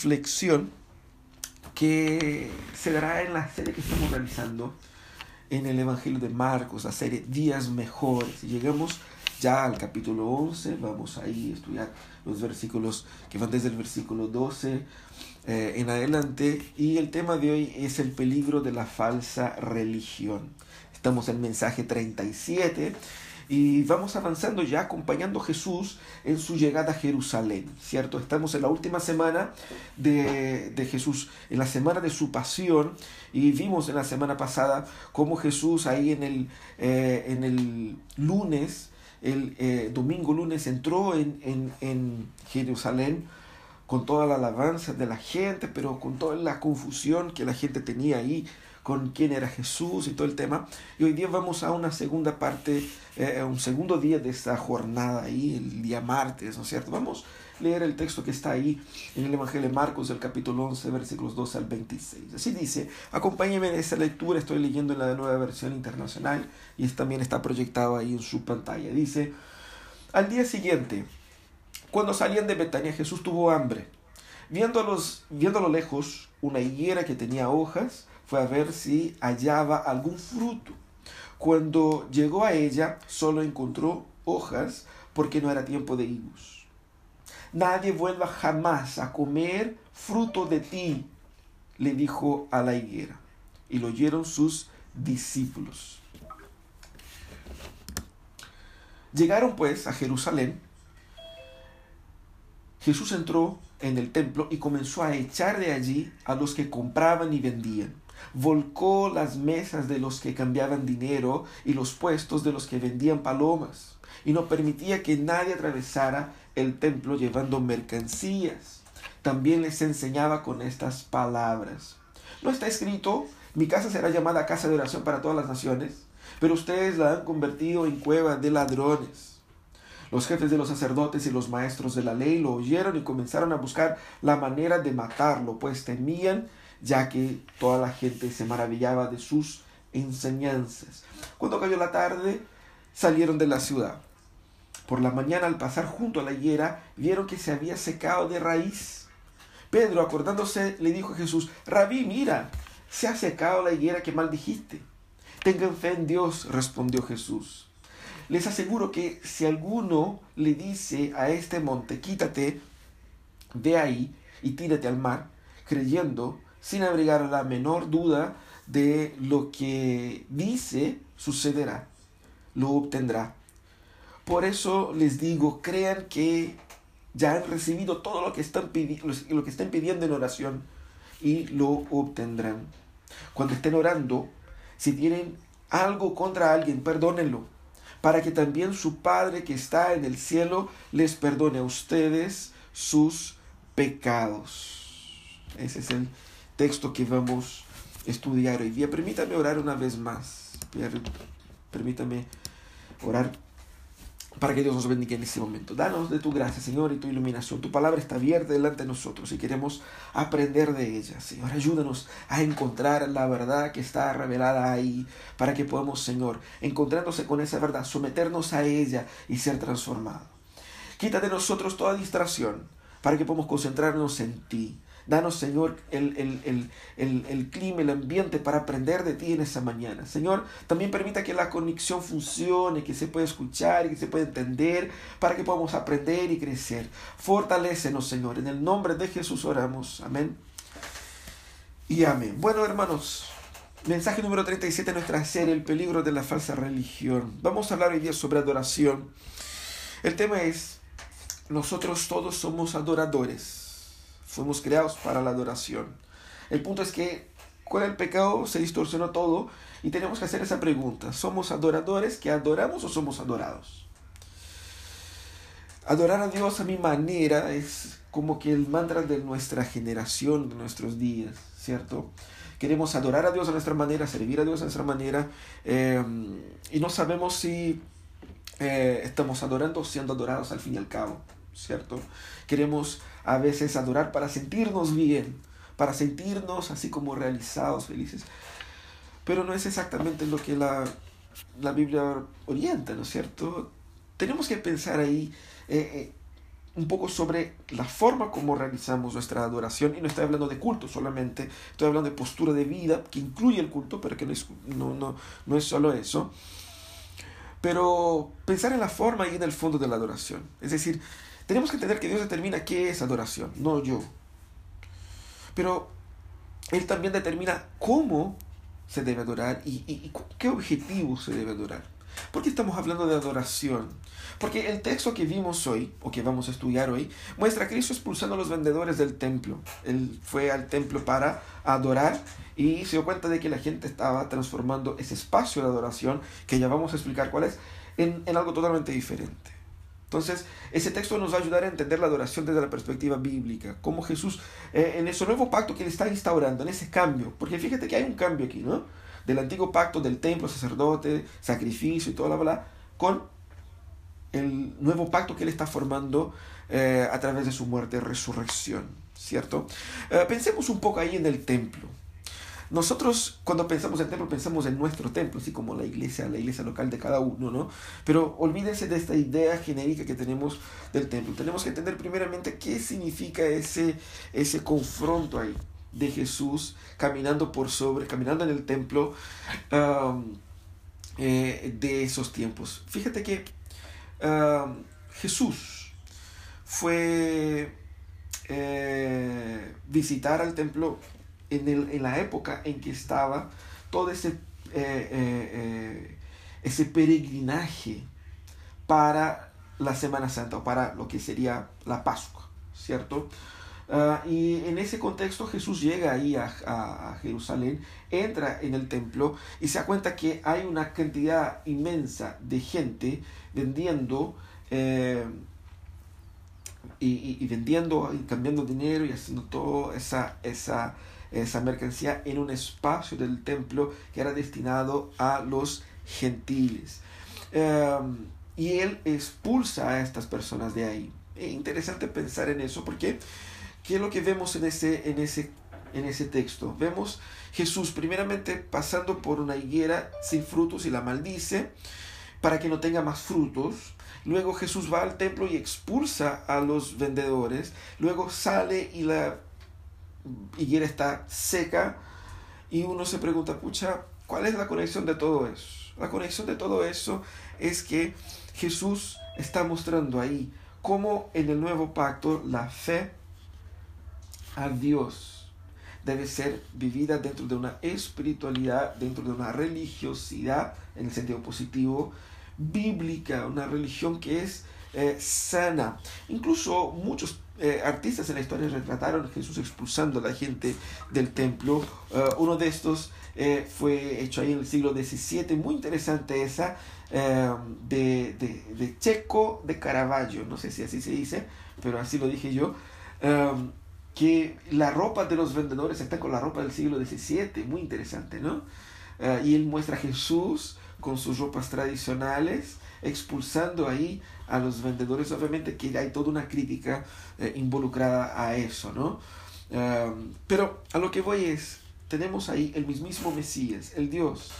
reflexión que se dará en la serie que estamos realizando en el Evangelio de Marcos, la serie Días Mejores. Llegamos ya al capítulo 11, vamos ahí a estudiar los versículos que van desde el versículo 12 eh, en adelante. Y el tema de hoy es el peligro de la falsa religión. Estamos en mensaje 37 y vamos avanzando ya acompañando a Jesús en su llegada a Jerusalén, ¿cierto? Estamos en la última semana de, de, Jesús, en la semana de su pasión, y vimos en la semana pasada cómo Jesús ahí en el, eh, en el lunes, el eh, domingo lunes, entró en, en, en Jerusalén con toda la alabanza de la gente, pero con toda la confusión que la gente tenía ahí con quién era Jesús y todo el tema. Y hoy día vamos a una segunda parte, eh, un segundo día de esta jornada ahí, el día martes, ¿no es cierto? Vamos a leer el texto que está ahí en el Evangelio de Marcos, del capítulo 11, versículos 12 al 26. Así dice, acompáñenme en esta lectura, estoy leyendo en la nueva versión internacional y también está proyectado ahí en su pantalla. Dice, al día siguiente, cuando salían de Betania, Jesús tuvo hambre. Viéndolos, viendo a lo lejos una higuera que tenía hojas, fue a ver si hallaba algún fruto. Cuando llegó a ella, solo encontró hojas porque no era tiempo de higos. Nadie vuelva jamás a comer fruto de ti, le dijo a la higuera. Y lo oyeron sus discípulos. Llegaron pues a Jerusalén. Jesús entró en el templo y comenzó a echar de allí a los que compraban y vendían volcó las mesas de los que cambiaban dinero y los puestos de los que vendían palomas, y no permitía que nadie atravesara el templo llevando mercancías. También les enseñaba con estas palabras. No está escrito, mi casa será llamada casa de oración para todas las naciones, pero ustedes la han convertido en cueva de ladrones. Los jefes de los sacerdotes y los maestros de la ley lo oyeron y comenzaron a buscar la manera de matarlo, pues temían ya que toda la gente se maravillaba de sus enseñanzas. Cuando cayó la tarde, salieron de la ciudad. Por la mañana, al pasar junto a la higuera, vieron que se había secado de raíz. Pedro, acordándose, le dijo a Jesús, Rabí, mira, se ha secado la higuera que maldijiste. Tengan fe en Dios, respondió Jesús. Les aseguro que si alguno le dice a este monte, quítate de ahí y tírate al mar, creyendo sin abrigar la menor duda de lo que dice sucederá, lo obtendrá. Por eso les digo, crean que ya han recibido todo lo que están, lo que están pidiendo en oración y lo obtendrán. Cuando estén orando, si tienen algo contra alguien, perdónenlo, para que también su Padre que está en el cielo les perdone a ustedes sus pecados. Ese es el texto que vamos a estudiar hoy día. Permítame orar una vez más. Permítame orar para que Dios nos bendiga en este momento. Danos de tu gracia, Señor, y tu iluminación. Tu palabra está abierta delante de nosotros y queremos aprender de ella. Señor, ayúdanos a encontrar la verdad que está revelada ahí para que podamos, Señor, encontrándose con esa verdad, someternos a ella y ser transformados. Quita de nosotros toda distracción para que podamos concentrarnos en ti. Danos, Señor, el, el, clima, el ambiente para aprender de ti en esa mañana. Señor, también permita que la conexión funcione, que se pueda escuchar y que se pueda entender para que podamos aprender y crecer. Fortalécenos, Señor. En el nombre de Jesús oramos. Amén. Y amén. Bueno, hermanos, mensaje número 37 de nuestra serie, El peligro de la falsa religión. Vamos a hablar hoy día sobre adoración. El tema es, nosotros todos somos adoradores fuimos creados para la adoración. El punto es que con el pecado se distorsionó todo y tenemos que hacer esa pregunta. ¿Somos adoradores que adoramos o somos adorados? Adorar a Dios a mi manera es como que el mantra de nuestra generación, de nuestros días, ¿cierto? Queremos adorar a Dios a nuestra manera, servir a Dios a nuestra manera eh, y no sabemos si eh, estamos adorando o siendo adorados al fin y al cabo, ¿cierto? Queremos a veces adorar para sentirnos bien, para sentirnos así como realizados, felices. Pero no es exactamente lo que la, la Biblia orienta, ¿no es cierto? Tenemos que pensar ahí, eh, eh, un poco sobre la forma como realizamos nuestra adoración y no estoy hablando de culto solamente, estoy hablando de postura de vida que incluye el culto, pero que no es, no, no, no es solo eso. Pero pensar en la forma y en el fondo de la adoración. Es decir, tenemos que entender que Dios determina qué es adoración, no yo. Pero Él también determina cómo se debe adorar y, y qué objetivo se debe adorar. ¿Por qué estamos hablando de adoración? Porque el texto que vimos hoy, o que vamos a estudiar hoy, muestra a Cristo expulsando a los vendedores del templo. Él fue al templo para adorar y se dio cuenta de que la gente estaba transformando ese espacio de adoración, que ya vamos a explicar cuál es, en, algo totalmente diferente. Entonces, ese texto nos va a ayudar a entender la adoración desde la perspectiva bíblica, como Jesús, eh, en ese nuevo pacto que Él está instaurando, en ese cambio, porque fíjate que hay un cambio aquí, ¿no? del antiguo pacto del templo, sacerdote, sacrificio y toda la bla, con el nuevo pacto que él está formando eh, a través de su muerte resurrección, ¿cierto? Eh, pensemos un poco ahí en el templo. Nosotros cuando pensamos en templo pensamos en nuestro templo, así como la iglesia, la iglesia local de cada uno, ¿no? Pero olvídense de esta idea genérica que tenemos del templo. Tenemos que entender primeramente qué significa ese, ese confronto ahí de Jesús caminando por sobre, caminando en el templo eh, de esos tiempos. Fíjate que Jesús fue eh, visitar al templo en, el, en, la época en que estaba todo ese, eh, ese peregrinaje para la Semana Santa o para lo que sería la Pascua, ¿cierto? Ah, y en ese contexto Jesús llega ahí a, Jerusalén, entra en el templo y se da cuenta que hay una cantidad inmensa de gente vendiendo eh, y, vendiendo y cambiando dinero y haciendo toda esa, esa, esa mercancía en un espacio del templo que era destinado a los gentiles. Em, y él expulsa a estas personas de ahí. Es interesante pensar en eso porque ¿Qué es lo que vemos en ese, en ese, en ese texto? Vemos Jesús primeramente pasando por una higuera sin frutos y la maldice para que no tenga más frutos. Luego Jesús va al templo y expulsa a los vendedores. Luego sale y la higuera está seca. Y uno se pregunta, pucha, ¿cuál es la conexión de todo eso? La conexión de todo eso es que Jesús está mostrando ahí cómo en el nuevo pacto la fe a Dios debe ser vivida dentro de una espiritualidad, dentro de una religiosidad, en el sentido positivo, bíblica, una religión que es eh, sana. Incluso muchos eh, artistas en la historia retrataron a Jesús expulsando a la gente del templo. Eh, uno de estos fue hecho ahí en el siglo XVII, muy interesante esa, de, de, de, Checo de Caravaggio, no sé si así se dice, pero así lo dije yo que la ropa de los vendedores está con la ropa del siglo XVII, muy interesante, ¿no? Eh, y él muestra a Jesús con sus ropas tradicionales, expulsando ahí a los vendedores, obviamente que hay toda una crítica eh, involucrada a eso, ¿no? Pero a lo que voy es, tenemos ahí el mismísimo Mesías, el Dios,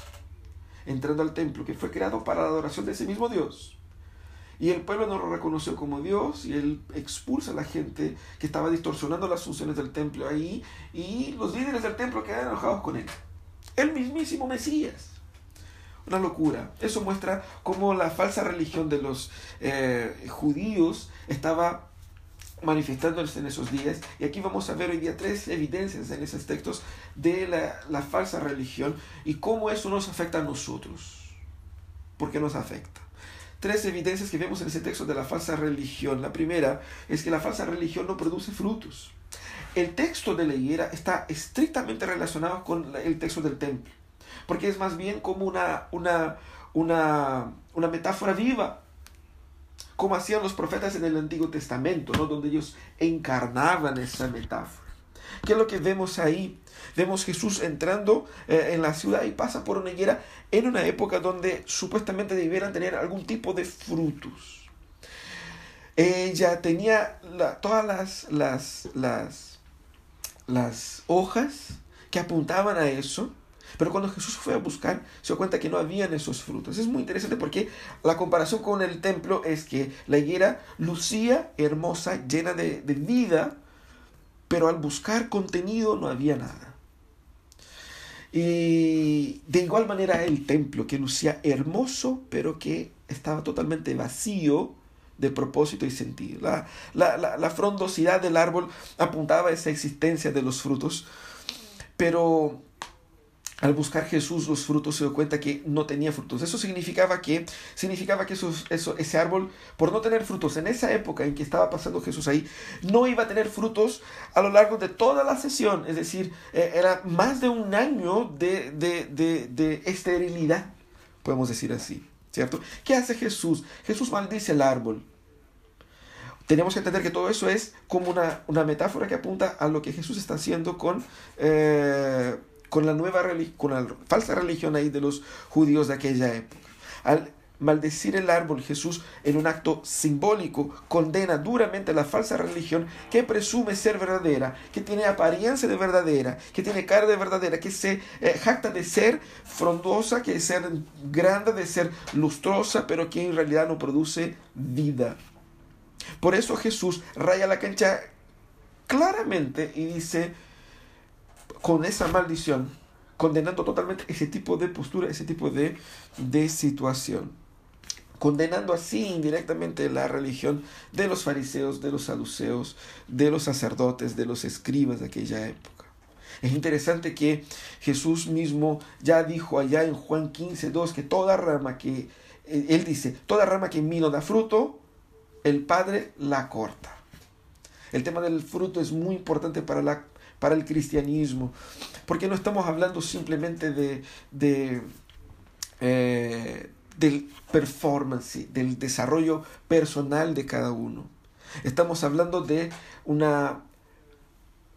entrando al templo, que fue creado para la adoración de ese mismo Dios. Y el pueblo no lo reconoció como Dios y él expulsa a la gente que estaba distorsionando las funciones del templo ahí y los líderes del templo quedan enojados con él. El mismísimo Mesías. Una locura. Eso muestra cómo la falsa religión de los eh, judíos estaba manifestándose en esos días. Y aquí vamos a ver hoy día tres evidencias en esos textos de la, la falsa religión y cómo eso nos afecta a nosotros. ¿Por qué nos afecta? tres evidencias que vemos en ese texto de la falsa religión. La primera es que la falsa religión no produce frutos. El texto de la higuera está estrictamente relacionado con el texto del templo, porque es más bien como una, una, una, una metáfora viva, como hacían los profetas en el Antiguo Testamento, ¿no? donde ellos encarnaban esa metáfora. ¿Qué es lo que vemos ahí? Vemos Jesús entrando eh, en la ciudad y pasa por una higuera en una época donde supuestamente debieran tener algún tipo de frutos. Ella tenía todas las, las, las, las hojas que apuntaban a eso. Pero cuando Jesús fue a buscar, se dio cuenta que no habían esos frutos. Es muy interesante porque la comparación con el templo es que la higuera lucía hermosa, llena de, de vida, pero al buscar contenido no había nada. Y de igual manera el templo, que lucía hermoso, pero que estaba totalmente vacío de propósito y sentido. La, la, la, frondosidad del árbol apuntaba a esa existencia de los frutos, pero al buscar Jesús los frutos se dio cuenta que no tenía frutos. Eso significaba que, significaba que eso, ese árbol, por no tener frutos en esa época en que estaba pasando Jesús ahí, no iba a tener frutos a lo largo de toda la sesión. Es decir, eh, era más de un año de, de, de, de esterilidad, podemos decir así. ¿Cierto? ¿Qué hace Jesús? Jesús maldice el árbol tenemos que entender que todo eso es como una, una metáfora que apunta a lo que Jesús está haciendo con, eh, con la nueva con la falsa religión ahí de los judíos de aquella época. Al maldecir el árbol, Jesús en un acto simbólico condena duramente la falsa religión que presume ser verdadera, que tiene apariencia de verdadera, que tiene cara de verdadera, que se eh, jacta de ser frondosa, que de ser grande, de ser lustrosa, pero que en realidad no produce vida. Por eso Jesús raya la cancha claramente y dice, con esa maldición, condenando totalmente ese tipo de postura, ese tipo de, de situación. Condenando así indirectamente la religión de los fariseos, de los saduceos, de los sacerdotes, de los escribas de aquella época. Es interesante que Jesús mismo ya dijo allá en Juan 15, 2 que toda rama que, eh, él dice, toda rama que en mí no da fruto, el Padre la corta. El tema del fruto es muy importante para, la, para el cristianismo, porque no estamos hablando simplemente de, de eh, del performance, del desarrollo personal de cada uno. Estamos hablando de una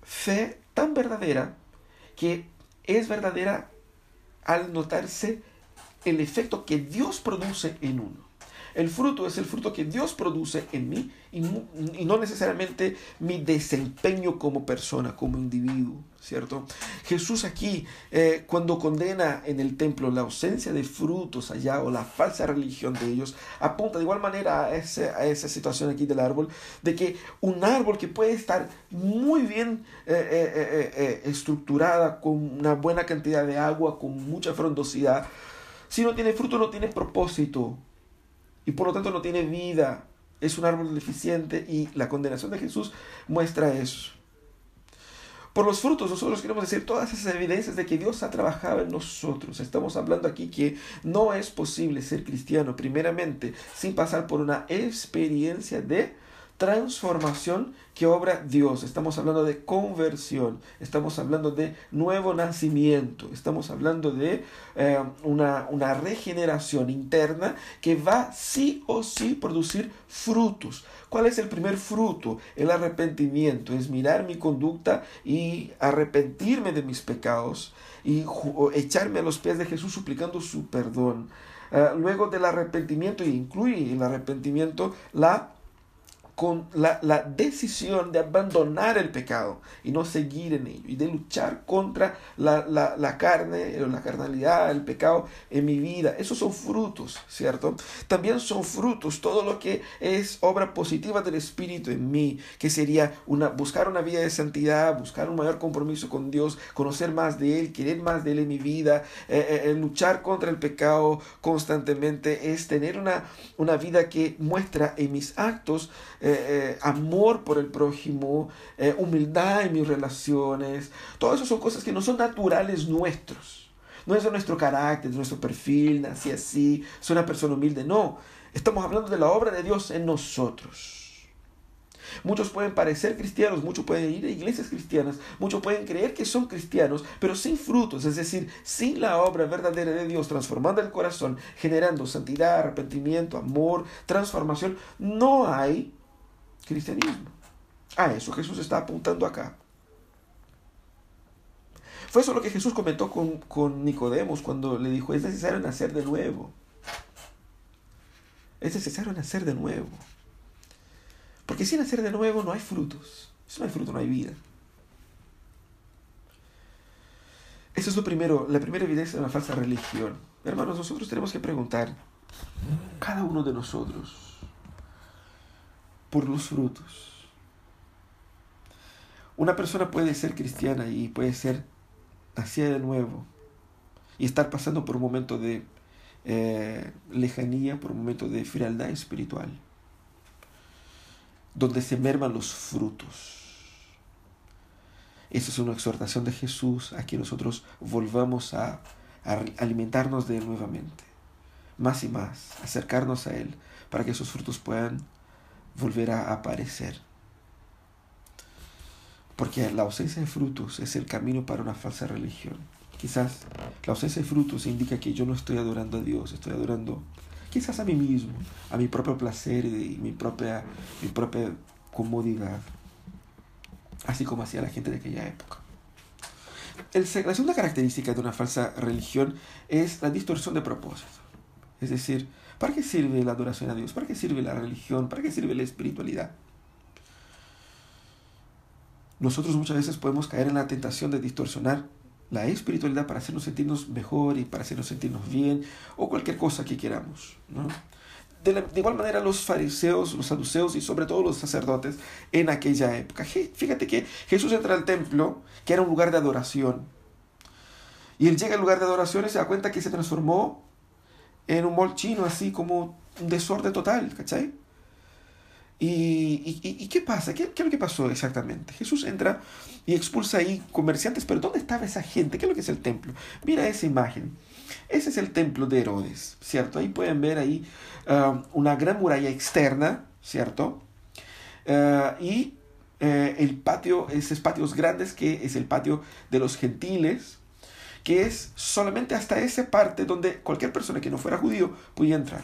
fe tan verdadera que es verdadera al notarse el efecto que Dios produce en uno. El fruto es el fruto que Dios produce en mí y no, necesariamente mi desempeño como persona, como individuo, ¿cierto? Jesús aquí, eh, cuando condena en el templo la ausencia de frutos allá o la falsa religión de ellos, apunta de igual manera a, esa situación aquí del árbol, de que un árbol que puede estar muy bien eh, eh, estructurada, con una buena cantidad de agua, con mucha frondosidad, si no tiene fruto, no tiene propósito y por lo tanto no tiene vida. Es un árbol deficiente y la condenación de Jesús muestra eso. Por los frutos nosotros queremos decir todas esas evidencias de que Dios ha trabajado en nosotros. Estamos hablando aquí que no es posible ser cristiano primeramente sin pasar por una experiencia de transformación que obra Dios. Estamos hablando de conversión, estamos hablando de nuevo nacimiento, estamos hablando de eh, una, una regeneración interna que va sí o sí producir frutos. ¿Cuál es el primer fruto? El arrepentimiento, es mirar mi conducta y arrepentirme de mis pecados y echarme a los pies de Jesús suplicando su perdón. Eh, luego del arrepentimiento, y incluye el arrepentimiento la con la, la, decisión de abandonar el pecado y no seguir en ello y de luchar contra la, la, la carne, la carnalidad, el pecado en mi vida. Esos son frutos, ¿cierto? También son frutos todo lo que es obra positiva del Espíritu en mí, que sería una, buscar una vida de santidad, buscar un mayor compromiso con Dios, conocer más de Él, querer más de Él en mi vida, eh, eh, luchar contra el pecado constantemente, es tener una, una vida que muestra en mis actos eh, eh, amor por el prójimo, eh, humildad en mis relaciones. Todo eso son cosas que no son naturales nuestros. No es de nuestro carácter, de nuestro perfil, nací así, soy una persona humilde. No, estamos hablando de la obra de Dios en nosotros. Muchos pueden parecer cristianos, muchos pueden ir a iglesias cristianas, muchos pueden creer que son cristianos, pero sin frutos, es decir, sin la obra verdadera de Dios transformando el corazón, generando santidad, arrepentimiento, amor, transformación, no hay cristianismo. A eso Jesús está apuntando acá. Fue eso lo que Jesús comentó con, con Nicodemos cuando le dijo, es necesario nacer de nuevo. Es necesario nacer de nuevo. Porque sin nacer de nuevo no hay frutos. Si no hay fruto, no hay vida. Eso es lo primero, la primera evidencia de una falsa religión. Hermanos, nosotros tenemos que preguntar, cada uno de nosotros, por los frutos. Una persona puede ser cristiana y puede ser nacida de nuevo y estar pasando por un momento de eh, lejanía, por un momento de frialdad espiritual, donde se merman los frutos. Esa es una exhortación de Jesús a que nosotros volvamos a, a alimentarnos de Él nuevamente, más y más, acercarnos a Él, para que esos frutos puedan volver a aparecer. Porque la ausencia de frutos es el camino para una falsa religión. Quizás la ausencia de frutos indica que yo no estoy adorando a Dios, estoy adorando quizás a mí mismo, a mi propio placer y mi propia, mi propia comodidad. Así como hacía la gente de aquella época. La segunda característica de una falsa religión es la distorsión de propósito. Es decir, ¿para qué sirve la adoración a Dios? ¿Para qué sirve la religión? ¿Para qué sirve la espiritualidad? nosotros muchas veces podemos caer en la tentación de distorsionar la espiritualidad para hacernos sentirnos mejor y para hacernos sentirnos bien o cualquier cosa que queramos. De, igual manera los fariseos, los saduceos y sobre todo los sacerdotes en aquella época. Fíjate que Jesús entra al templo, que era un lugar de adoración. Y él llega al lugar de adoración y se da cuenta que se transformó en un molchino, así como un desorden total, ¿cachai? ¿Y, qué pasa? ¿Qué, ¿Qué, es lo que pasó exactamente? Jesús entra y expulsa ahí comerciantes, pero ¿dónde estaba esa gente? ¿Qué es lo que es el templo? Mira esa imagen. Ese es el templo de Herodes, ¿cierto? Ahí pueden ver ahí um, una gran muralla externa, ¿cierto? Uh, y uh, el patio, esos patios grandes que es el patio de los gentiles, que es solamente hasta esa parte donde cualquier persona que no fuera judío podía entrar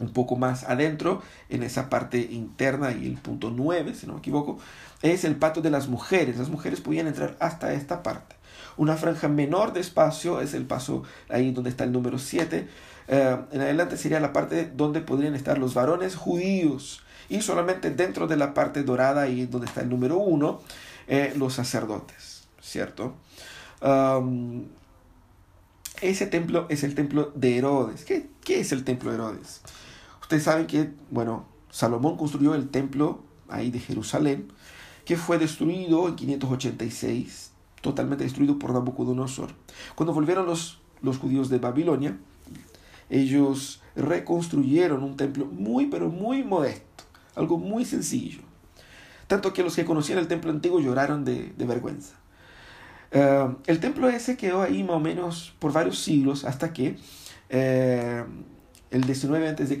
un poco más adentro, en esa parte interna y el punto 9, si no me equivoco, es el patio de las mujeres. Las mujeres podían entrar hasta esta parte. Una franja menor de espacio es el paso ahí donde está el número 7. Eh, en adelante sería la parte donde podrían estar los varones judíos. Y solamente dentro de la parte dorada, ahí donde está el número 1, eh, los sacerdotes. ¿Cierto? Ese templo es el templo de Herodes. ¿Qué, ¿Qué, es el templo de Herodes? Ustedes saben que, bueno, Salomón construyó el templo ahí de Jerusalén, que fue destruido en 586, totalmente destruido por Nabucodonosor. Cuando volvieron los, los judíos de Babilonia, ellos reconstruyeron un templo muy, pero muy modesto, algo muy sencillo. Tanto que los que conocían el templo antiguo lloraron de, de vergüenza. Uh, el templo ese quedó ahí más o menos por varios siglos hasta que uh, el 19 a.C.,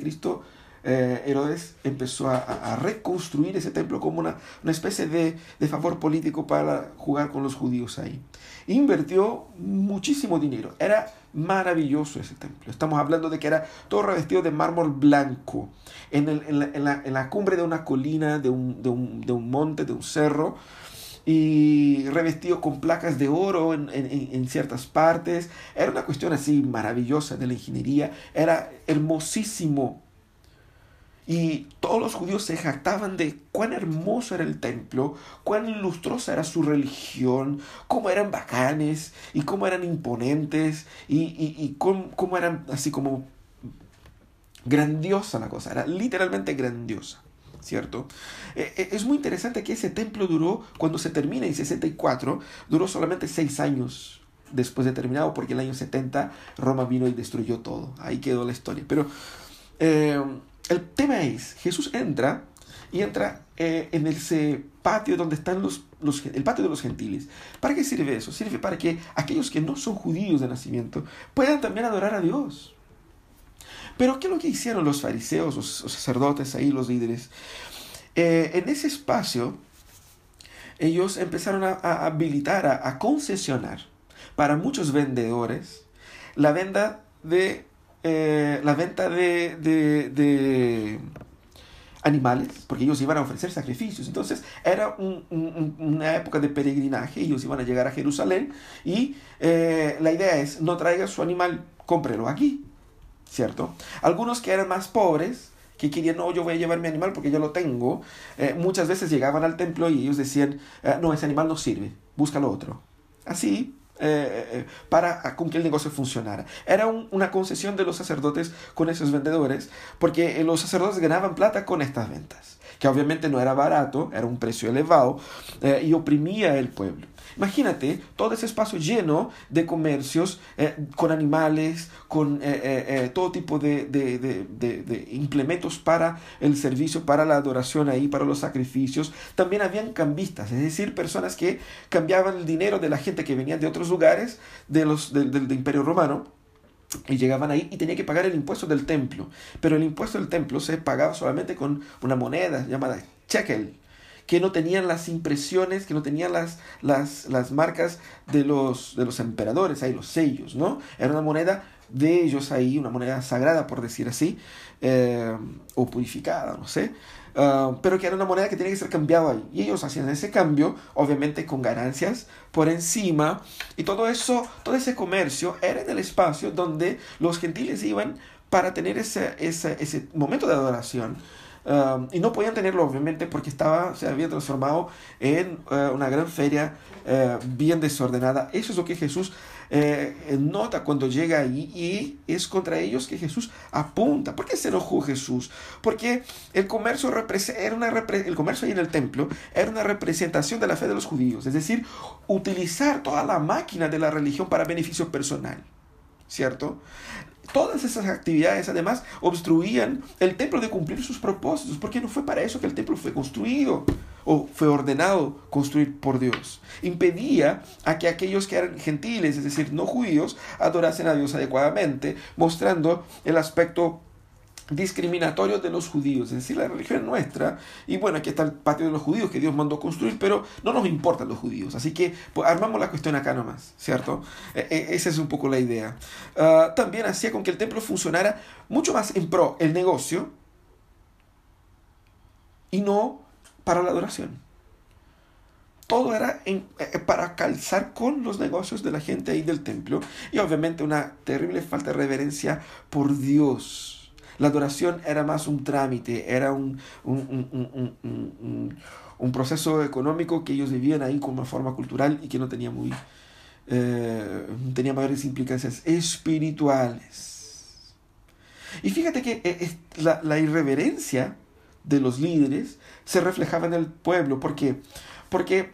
eh, Herodes empezó a, reconstruir ese templo como una, especie de, favor político para jugar con los judíos ahí. Invirtió muchísimo dinero. Era maravilloso ese templo. Estamos hablando de que era todo revestido de mármol blanco. En, la, cumbre de una colina, de un monte, de un cerro y revestido con placas de oro en, en, en, ciertas partes. Era una cuestión así maravillosa de la ingeniería, era hermosísimo. Y todos los judíos se jactaban de cuán hermoso era el templo, cuán ilustrosa era su religión, cómo eran bacanes y cómo eran imponentes y, y, y cómo, cómo eran así como grandiosa la cosa, era literalmente grandiosa. ¿Cierto? Eh, eh, es muy interesante que ese templo duró, cuando se termina en 64, duró solamente seis años después de terminado, porque en el año 70 Roma vino y destruyó todo. Ahí quedó la historia. Pero eh, el tema es, Jesús entra y entra en ese patio donde están los, los, el patio de los gentiles. ¿Para qué sirve eso? Sirve para que aquellos que no son judíos de nacimiento puedan también adorar a Dios. Pero ¿qué es lo que hicieron los fariseos, los, sacerdotes ahí, los líderes? Eh, en ese espacio, ellos empezaron a, habilitar, a, concesionar para muchos vendedores la venta de, eh, la venta de, de, animales, porque ellos iban a ofrecer sacrificios. Entonces era una época de peregrinaje, ellos iban a llegar a Jerusalén y eh, la idea es, no traiga su animal, cómprelo aquí. ¿Cierto? Algunos que eran más pobres, que querían, no, yo voy a llevar mi animal porque yo lo tengo, eh, muchas veces llegaban al templo y ellos decían, eh, no, ese animal no sirve, búscalo otro. Así eh, para con que el negocio funcionara. Era una concesión de los sacerdotes con esos vendedores, porque los sacerdotes ganaban plata con estas ventas, que obviamente no era barato, era un precio elevado y oprimía el pueblo. Imagínate todo ese espacio lleno de comercios eh, con animales, con eh, eh, todo tipo de, de, de, implementos para el servicio, para la adoración ahí, para los sacrificios. También habían cambistas, es decir, personas que cambiaban el dinero de la gente que venía de otros lugares de los, del, del Imperio Romano y llegaban ahí y tenía que pagar el impuesto del templo. Pero el impuesto del templo se pagaba solamente con una moneda llamada shekel que no tenían las impresiones, que no tenían las, las, las marcas de los, de los emperadores, ahí los sellos, ¿no? Era una moneda de ellos ahí, una moneda sagrada, por decir así, eh, o purificada, no sé, ah, pero que era una moneda que tenía que ser cambiada ahí. Y ellos hacían ese cambio, obviamente con ganancias por encima, y todo eso, todo ese comercio era en el espacio donde los gentiles iban para tener ese, ese, ese momento de adoración y no podían tenerlo, obviamente, porque estaba, se había transformado en eh, una gran feria eh, bien desordenada. Eso es lo que Jesús eh, nota cuando llega ahí y es contra ellos que Jesús apunta. ¿Por qué se enojó Jesús? Porque el comercio, era una el comercio ahí en el templo era una representación de la fe de los judíos, es decir, utilizar toda la máquina de la religión para beneficio personal. ¿Cierto? Todas esas actividades además obstruían el templo de cumplir sus propósitos, porque no fue para eso que el templo fue construido o fue ordenado construir por Dios. Impedía a que aquellos que eran gentiles, es decir, no judíos, adorasen a Dios adecuadamente, mostrando el aspecto discriminatorio de los judíos, es decir, la religión nuestra, y bueno, aquí está el patio de los judíos que Dios mandó construir, pero no nos importan los judíos, así que pues, armamos la cuestión acá nomás, ¿cierto? E, esa es un poco la idea. Ah, también hacía con que el templo funcionara mucho más en pro el negocio y no para la adoración. Todo era eh, para calzar con los negocios de la gente ahí del templo y obviamente una terrible falta de reverencia por Dios la adoración era más un trámite, era un, un, proceso económico que ellos vivían ahí como forma cultural y que no tenía muy eh, tenía mayores implicancias espirituales. Y fíjate que eh, la, la, irreverencia de los líderes se reflejaba en el pueblo. ¿Por qué? Porque,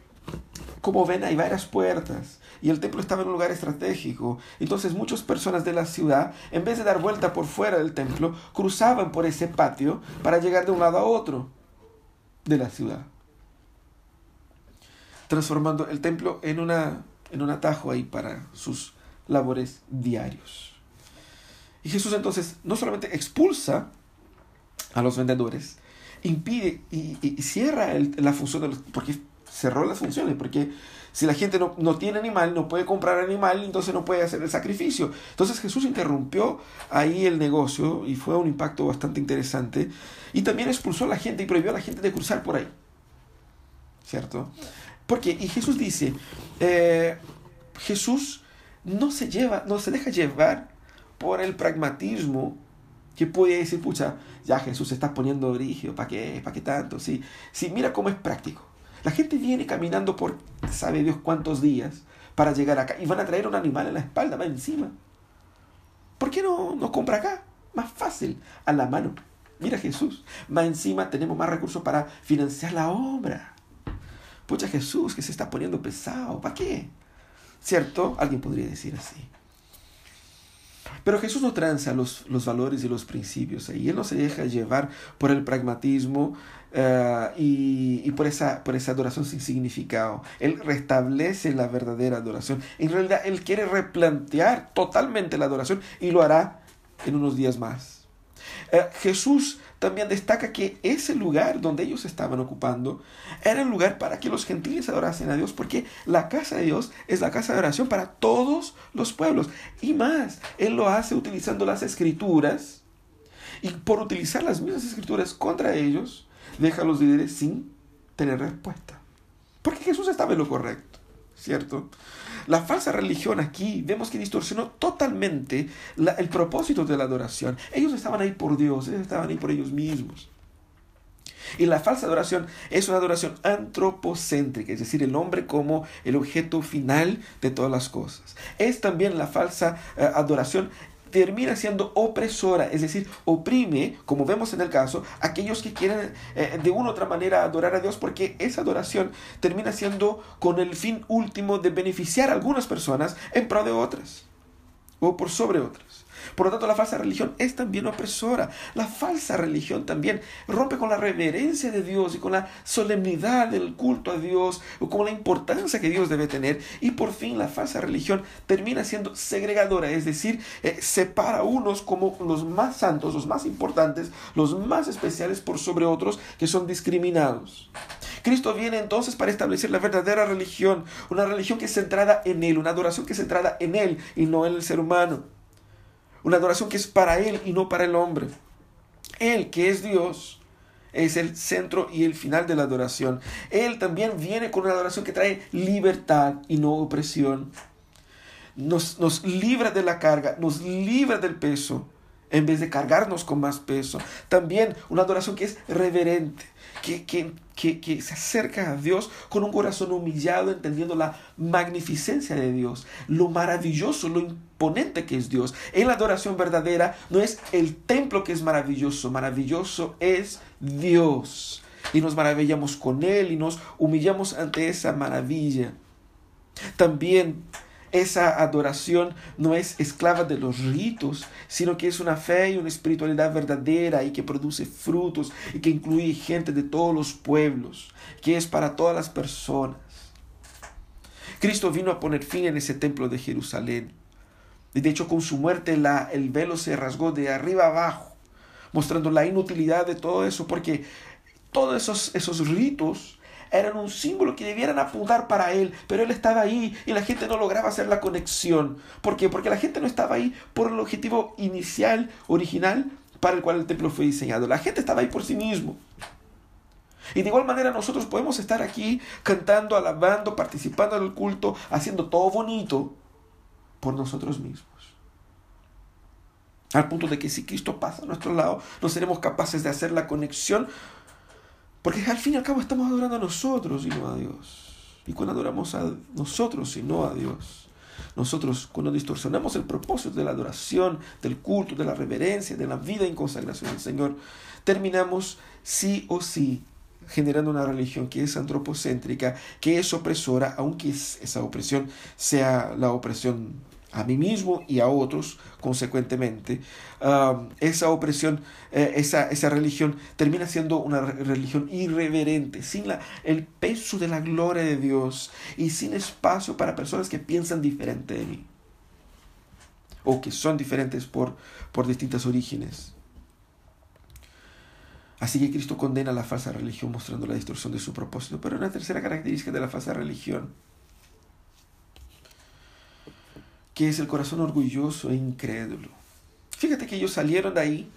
como ven, hay varias puertas y el templo estaba en un lugar estratégico. Entonces muchas personas de la ciudad, en vez de dar vuelta por fuera del templo, cruzaban por ese patio para llegar de un lado a otro de la ciudad, transformando el templo en, una, en un atajo ahí para sus labores diarios. Y Jesús entonces no solamente expulsa a los vendedores, impide y, cierra la función de porque cerró las funciones, porque si la gente no, no, tiene animal, no puede comprar animal, entonces no puede hacer el sacrificio. Entonces Jesús interrumpió ahí el negocio y fue un impacto bastante interesante. Y también expulsó a la gente y prohibió a la gente de cruzar por ahí. ¿Cierto? Porque, y Jesús dice, eh, Jesús no se lleva, no se deja llevar por el pragmatismo que puede decir, pucha, ya Jesús se está poniendo brígido, ¿para qué? ¿Para qué tanto? Sí, sí, mira cómo es práctico. La gente viene caminando por sabe Dios cuántos días para llegar acá y van a traer un animal en la espalda, va encima. ¿Por qué no, no compra acá? Más fácil, a la mano. Mira Jesús, más encima tenemos más recursos para financiar la obra. Pucha Jesús, que se está poniendo pesado, ¿para qué? ¿Cierto? Alguien podría decir así. Pero Jesús no tranza los, los valores y los principios y Él no se deja llevar por el pragmatismo eh, y, por, esa, por esa adoración sin significado. Él restablece la verdadera adoración. En realidad, Él quiere replantear totalmente la adoración y lo hará en unos días más. Eh, Jesús también destaca que ese lugar donde ellos estaban ocupando era el lugar para que los gentiles adorasen a Dios, porque la casa de Dios es la casa de oración para todos los pueblos. Y más, Él lo hace utilizando las escrituras, y por utilizar las mismas escrituras contra ellos, deja los líderes sin tener respuesta. Porque Jesús estaba en lo correcto, ¿cierto? La falsa religión aquí vemos que distorsionó totalmente el propósito de la adoración. Ellos estaban ahí por Dios, ellos estaban ahí por ellos mismos. Y la falsa adoración es una adoración antropocéntrica, es decir, el hombre como el objeto final de todas las cosas. Es también la falsa eh, adoración termina siendo opresora, es decir, oprime, como vemos en el caso, aquellos que quieren eh, de una u otra manera adorar a Dios, porque esa adoración termina siendo con el fin último de beneficiar a algunas personas en pro de otras, o por sobre otras. Por lo tanto, la falsa religión es también opresora. La falsa religión también rompe con la reverencia de Dios y con la solemnidad del culto a Dios o con la importancia que Dios debe tener. Y por fin la falsa religión termina siendo segregadora, es decir, eh, separa unos como los más santos, los más importantes, los más especiales por sobre otros que son discriminados. Cristo viene entonces para establecer la verdadera religión, una religión que es centrada en Él, una adoración que es centrada en Él y no en el ser humano. Una adoración que es para Él y no para el hombre. Él, que es Dios, es el centro y el final de la adoración. Él también viene con una adoración que trae libertad y no opresión. Nos, nos libra de la carga, nos libra del peso, en vez de cargarnos con más peso. También una adoración que es reverente, que, que, que, se acerca a Dios con un corazón humillado, entendiendo la magnificencia de Dios, lo maravilloso, lo imponente que es Dios. En la adoración verdadera no es el templo que es maravilloso, maravilloso es Dios. Y nos maravillamos con Él y nos humillamos ante esa maravilla. También esa adoración no es esclava de los ritos, sino que es una fe y una espiritualidad verdadera y que produce frutos y que incluye gente de todos los pueblos, que es para todas las personas. Cristo vino a poner fin en ese templo de Jerusalén. Y de hecho con su muerte la, el velo se rasgó de arriba abajo, mostrando la inutilidad de todo eso, porque todos esos, esos ritos eran un símbolo que debieran apuntar para él, pero él estaba ahí y la gente no lograba hacer la conexión. ¿Por qué? Porque la gente no estaba ahí por el objetivo inicial, original, para el cual el templo fue diseñado. La gente estaba ahí por sí mismo. Y de igual manera nosotros podemos estar aquí cantando, alabando, participando en el culto, haciendo todo bonito por nosotros mismos. Al punto de que si Cristo pasa a nuestro lado, no seremos capaces de hacer la conexión porque al fin y al cabo estamos adorando a nosotros y no a Dios. Y cuando adoramos a nosotros y no a Dios, nosotros cuando distorsionamos el propósito de la adoración, del culto, de la reverencia, de la vida en consagración al Señor, terminamos sí o sí generando una religión que es antropocéntrica, que es opresora, aunque esa opresión sea la opresión a mí mismo y a otros, consecuentemente, esa opresión, eh, esa, esa, religión termina siendo una religión irreverente, sin la, el peso de la gloria de Dios y sin espacio para personas que piensan diferente de mí o que son diferentes por, por distintos orígenes. Así que Cristo condena la falsa religión mostrando la distorsión de su propósito. Pero una tercera característica de la falsa religión que es el corazón orgulloso e incrédulo. Fíjate que ellos salieron de ahí,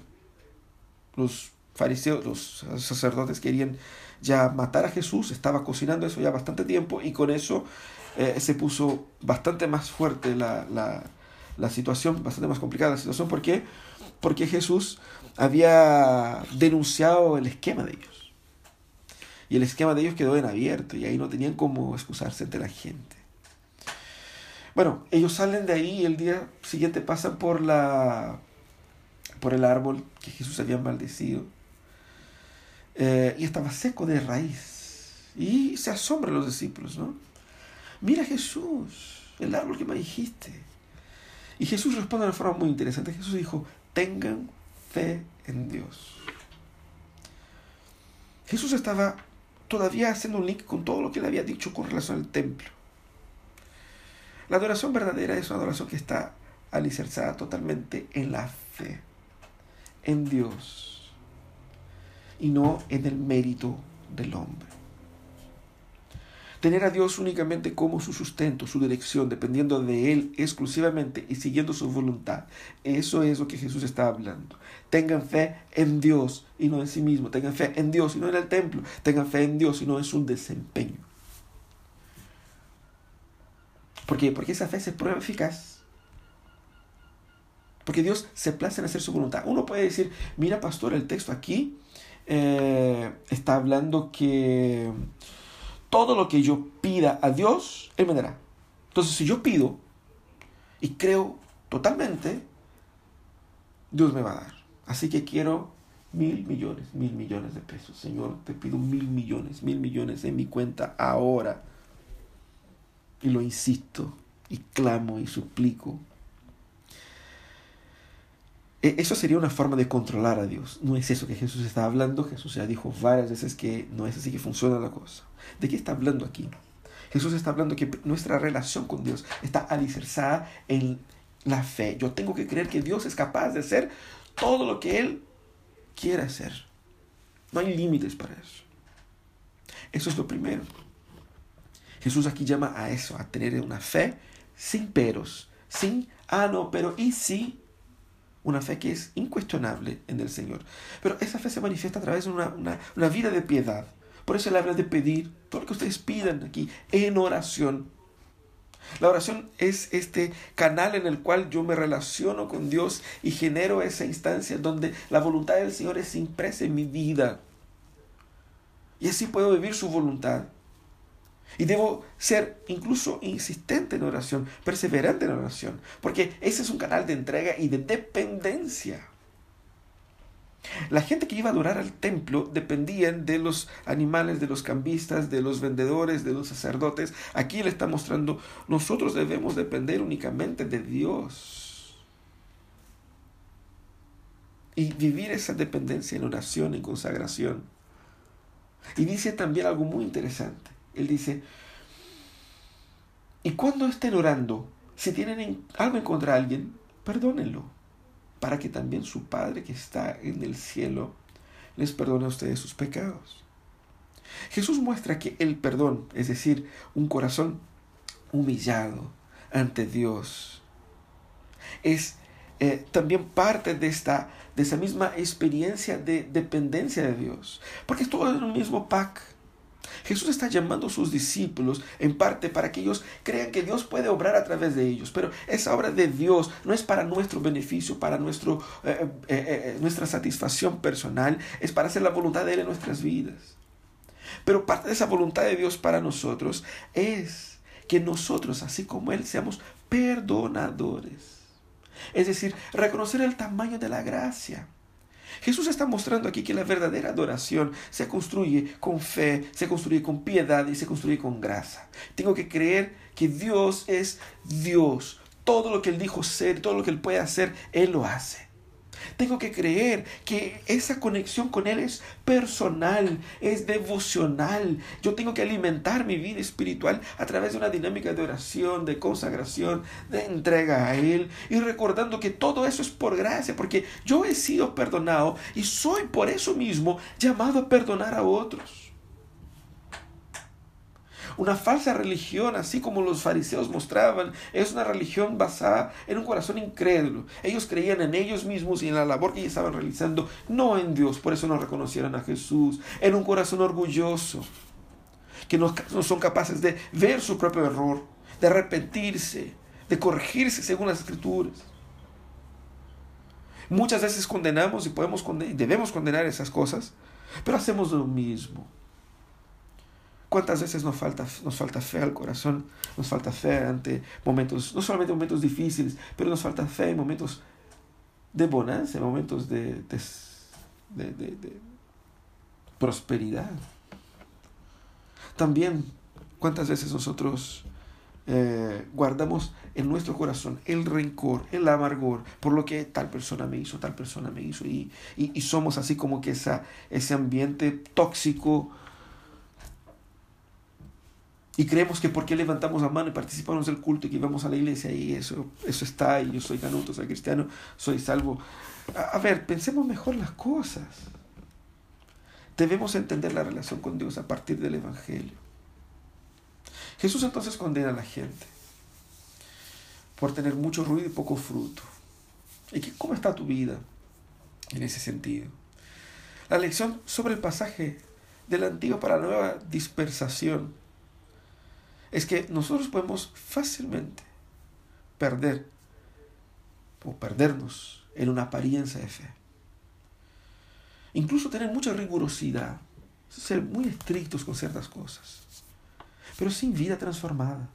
los fariseos, los sacerdotes querían ya matar a Jesús, estaba cocinando eso ya bastante tiempo y con eso eh, se puso bastante más fuerte la, la, la, situación, bastante más complicada la situación. ¿Por qué? Porque Jesús había denunciado el esquema de ellos. Y el esquema de ellos quedó en abierto y ahí no tenían cómo excusarse ante la gente. Bueno, ellos salen de ahí y el día siguiente pasan por la por el árbol que Jesús había maldecido. Eh, y estaba seco de raíz. Y se asombran los discípulos, ¿no? Mira Jesús, el árbol que me dijiste. Y Jesús responde de una forma muy interesante. Jesús dijo, tengan fe en Dios. Jesús estaba todavía haciendo un link con todo lo que le había dicho con relación al templo. La adoración verdadera es una adoración que está alicerzada totalmente en la fe, en Dios, y no en el mérito del hombre. Tener a Dios únicamente como su sustento, su dirección, dependiendo de Él exclusivamente y siguiendo su voluntad. Eso es lo que Jesús está hablando. Tengan fe en Dios y no en sí mismo. Tengan fe en Dios y no en el templo. Tengan fe en Dios y no en su desempeño. ¿Por qué? Porque esa fe se prueba eficaz. Porque Dios se place en hacer su voluntad. Uno puede decir, mira pastor, el texto aquí eh, está hablando que todo lo que yo pida a Dios, Él me dará. Entonces, si yo pido y creo totalmente, Dios me va a dar. Así que quiero mil millones, mil millones de pesos. Señor, te pido mil millones, mil millones en mi cuenta ahora. Y lo insisto, y clamo, y suplico. E, eso sería una forma de controlar a Dios. No es eso que Jesús está hablando. Jesús ya dijo varias veces que no es así que funciona la cosa. ¿De qué está hablando aquí? Jesús está hablando que nuestra relación con Dios está alicerzada en la fe. Yo tengo que creer que Dios es capaz de hacer todo lo que Él quiere hacer. No hay límites para eso. Eso es lo primero. Jesús aquí llama a eso, a tener una fe sin peros, sin, ah, no, pero ¿y si? Una fe que es incuestionable en el Señor. Pero esa fe se manifiesta a través de una, una vida de piedad. Por eso él habla de pedir todo lo que ustedes pidan aquí en oración. La oración es este canal en el cual yo me relaciono con Dios y genero esa instancia donde la voluntad del Señor es impresa en mi vida. Y así puedo vivir su voluntad. Y debo ser incluso insistente en oración, perseverante en oración, porque ese es un canal de entrega y de dependencia. La gente que iba a adorar al templo dependían de los animales, de los cambistas, de los vendedores, de los sacerdotes. Aquí le está mostrando, nosotros debemos depender únicamente de Dios. Y vivir esa dependencia en oración, en consagración. Y dice también algo muy interesante. Él dice, y cuando estén orando, si tienen algo en contra de alguien, perdónenlo para que también su Padre que está en el cielo les perdone a ustedes sus pecados. Jesús muestra que el perdón, es decir, un corazón humillado ante Dios, es eh, también parte de, esta, de esa misma experiencia de dependencia de Dios, porque es todo en un mismo pack. Jesús está llamando a sus discípulos en parte para que ellos crean que Dios puede obrar a través de ellos, pero esa obra de Dios no es para nuestro beneficio, para nuestro, eh, eh, eh, nuestra satisfacción personal, es para hacer la voluntad de Él en nuestras vidas. Pero parte de esa voluntad de Dios para nosotros es que nosotros, así como Él, seamos perdonadores. Es decir, reconocer el tamaño de la gracia Jesús está mostrando aquí que la verdadera adoración se construye con fe, se construye con piedad y se construye con grasa. Tengo que creer que Dios es Dios. Todo lo que Él dijo ser, todo lo que Él puede hacer, Él lo hace. Tengo que creer que esa conexión con Él es personal, es devocional. Yo tengo que alimentar mi vida espiritual a través de una dinámica de oración, de consagración, de entrega a Él y recordando que todo eso es por gracia, porque yo he sido perdonado y soy por eso mismo llamado a perdonar a otros. Una falsa religión, así como los fariseos mostraban, es una religión basada en un corazón incrédulo. Ellos creían en ellos mismos y en la labor que estaban realizando, no en Dios. Por eso no reconocieron a Jesús. En un corazón orgulloso, que no, no son capaces de ver su propio error, de arrepentirse, de corregirse según las escrituras. Muchas veces condenamos y podemos debemos condenar esas cosas, pero hacemos lo mismo. ¿Cuántas veces nos falta, nos falta fe al corazón? Nos falta fe ante momentos, no solamente momentos difíciles, pero nos falta fe en momentos de bonanza, en momentos de, de, prosperidad. También, ¿cuántas veces nosotros eh, guardamos en nuestro corazón el rencor, el amargor por lo que tal persona me hizo, tal persona me hizo y, y, somos así como que esa, ese ambiente tóxico y creemos que porque levantamos la mano y participamos del culto y que vamos a la iglesia y eso, eso está y yo soy canuto, soy cristiano, soy salvo. A, ver, pensemos mejor las cosas. Debemos entender la relación con Dios a partir del Evangelio. Jesús entonces condena a la gente por tener mucho ruido y poco fruto. ¿Y cómo está tu vida en ese sentido? La lección sobre el pasaje del antiguo para la nueva dispersación es que nosotros podemos fácilmente perder o perdernos en una apariencia de fe. incluso tener mucha rigurosidad, ser muy estrictos con ciertas cosas, pero sin vida transformada.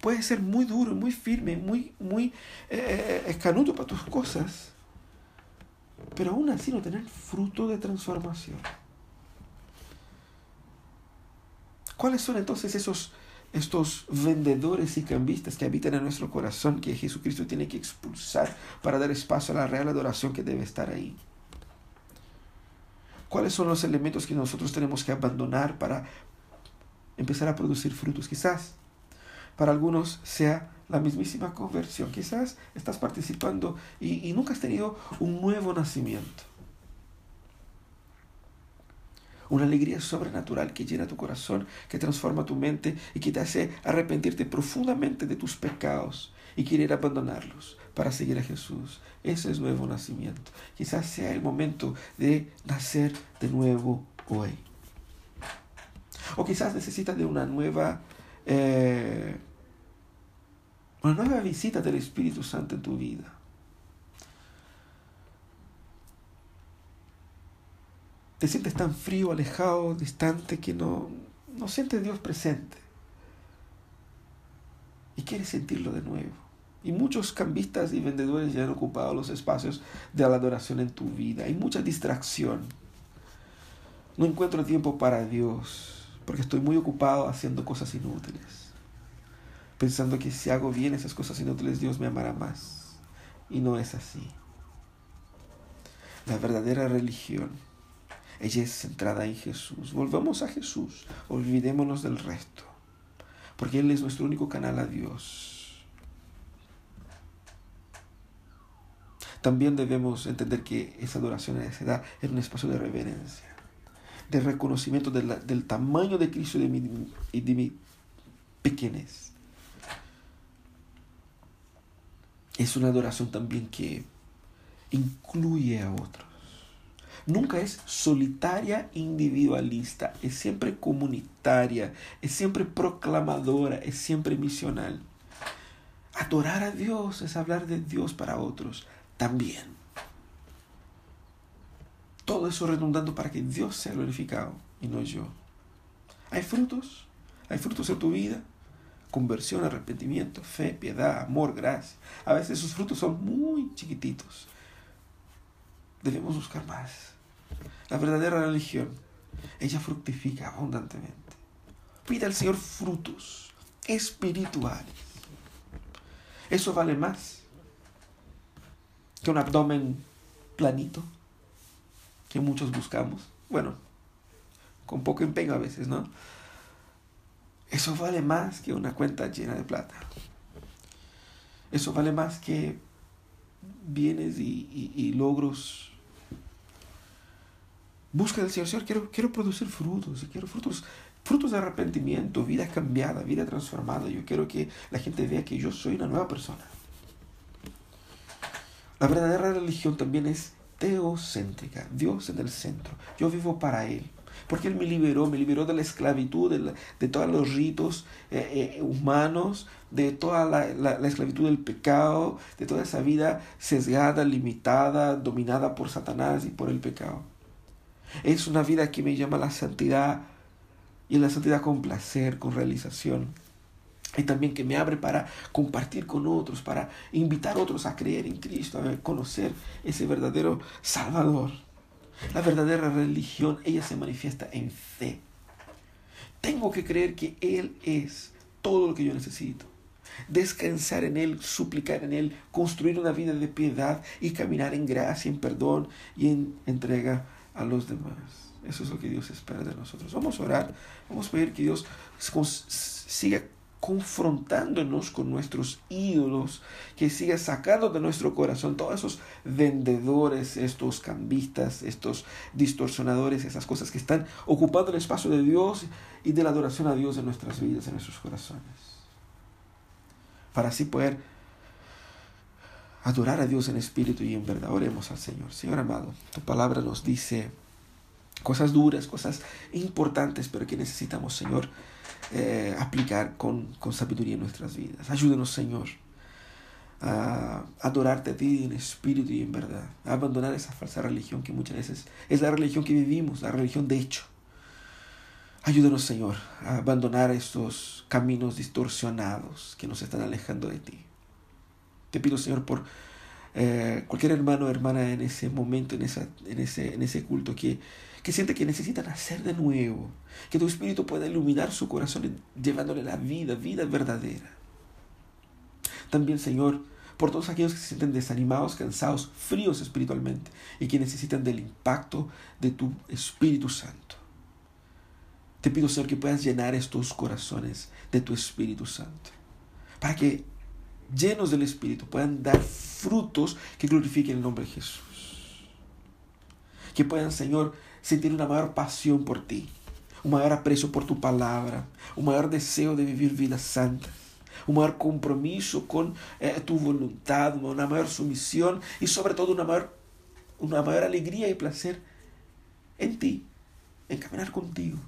Puede ser muy duro, muy firme, muy, muy eh, eh, escanuto para tus cosas, pero aún así no tener fruto de transformación. ¿Cuáles son entonces esos estos vendedores y cambistas que habitan en nuestro corazón que Jesucristo tiene que expulsar para dar espacio a la real adoración que debe estar ahí? ¿Cuáles son los elementos que nosotros tenemos que abandonar para empezar a producir frutos? Quizás para algunos sea la mismísima conversión. Quizás estás participando y, y nunca has tenido un nuevo nacimiento una alegría sobrenatural que llena tu corazón, que transforma tu mente y que te hace arrepentirte profundamente de tus pecados y querer abandonarlos para seguir a Jesús. Ese es nuevo nacimiento. Quizás sea el momento de nacer de nuevo hoy. O quizás necesitas de una nueva, eh, una nueva visita del Espíritu Santo en tu vida. Te sientes tan frío, alejado, distante, que no, no sientes Dios presente. Y quieres sentirlo de nuevo. Y muchos cambistas y vendedores ya han ocupado los espacios de la adoración en tu vida. Hay mucha distracción. No encuentro tiempo para Dios porque estoy muy ocupado haciendo cosas inútiles. Pensando que si hago bien esas cosas inútiles, Dios me amará más. Y no es así. La verdadera religión ella es centrada en Jesús. Volvamos a Jesús. Olvidémonos del resto. Porque Él es nuestro único canal a Dios. También debemos entender que esa adoración se da en un espacio de reverencia, de reconocimiento del tamaño de Cristo y de mi, y de mi pequeñez. Es una adoración también que incluye a otros nunca es solitaria individualista, es siempre comunitaria, es siempre proclamadora, es siempre misional. Adorar a Dios es hablar de Dios para otros también. Todo eso redundando para que Dios sea glorificado y no yo. ¿Hay frutos? ¿Hay frutos en tu vida? Conversión, arrepentimiento, fe, piedad, amor, gracia. A veces esos frutos son muy chiquititos. Debemos buscar más. La verdadera religión, ella fructifica abundantemente. Pide al Señor frutos espirituales. Eso vale más que un abdomen planito que muchos buscamos. Bueno, con poco empeño a veces, ¿no? Eso vale más que una cuenta llena de plata. Eso vale más que bienes y, y logros Busca del Señor, Señor, quiero, quiero producir frutos, quiero frutos, frutos de arrepentimiento, vida cambiada, vida transformada. Yo quiero que la gente vea que yo soy una nueva persona. La verdadera religión también es teocéntrica, Dios en el centro. Yo vivo para Él, porque Él me liberó, me liberó de la esclavitud, de, todos los ritos eh, eh, humanos, de toda la, la, esclavitud del pecado, de toda esa vida sesgada, limitada, dominada por Satanás y por el pecado. Es una vida que me llama a la santidad y la santidad con placer, con realización. Y también que me abre para compartir con otros, para invitar a otros a creer en Cristo, a conocer ese verdadero Salvador. La verdadera religión, ella se manifiesta en fe. Tengo que creer que Él es todo lo que yo necesito. Descansar en Él, suplicar en Él, construir una vida de piedad y caminar en gracia, en perdón y en entrega a los demás. Eso es lo que Dios espera de nosotros. Vamos a orar, vamos a pedir que Dios siga confrontándonos con nuestros ídolos, que siga sacando de nuestro corazón todos esos vendedores, estos cambistas, estos distorsionadores, esas cosas que están ocupando el espacio de Dios y de la adoración a Dios en nuestras vidas, en nuestros corazones. Para así poder adorar a Dios en espíritu y en verdad. Oremos al Señor. Señor amado, tu palabra nos dice cosas duras, cosas importantes, pero que necesitamos, Señor, eh, aplicar con, con sabiduría en nuestras vidas. Ayúdenos, Señor, a adorarte a ti en espíritu y en verdad, a abandonar esa falsa religión que muchas veces es la religión que vivimos, la religión de hecho. Ayúdanos, Señor, a abandonar estos caminos distorsionados que nos están alejando de ti. Te pido, Señor, por eh, cualquier hermano o hermana en ese momento, en, esa, en, ese, en ese culto, que, que siente que necesita nacer de nuevo, que tu Espíritu pueda iluminar su corazón llevándole la vida, vida verdadera. También, Señor, por todos aquellos que se sienten desanimados, cansados, fríos espiritualmente y que necesitan del impacto de tu Espíritu Santo. Te pido, Señor, que puedas llenar estos corazones de tu Espíritu Santo, para que llenos del Espíritu puedan dar frutos que glorifiquen el nombre de Jesús. Que puedan, Señor, sentir una mayor pasión por ti, un mayor aprecio por tu palabra, un mayor deseo de vivir vidas santas un mayor compromiso con eh, tu voluntad, una mayor sumisión y sobre todo una mayor, una mayor alegría y placer en ti, en caminar contigo.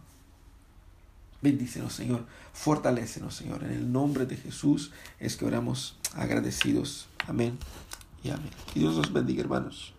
Bendícenos, Señor. Fortalécenos, Señor. En el nombre de Jesús es que oramos agradecidos. Amén y amén. Que Dios los bendiga, hermanos.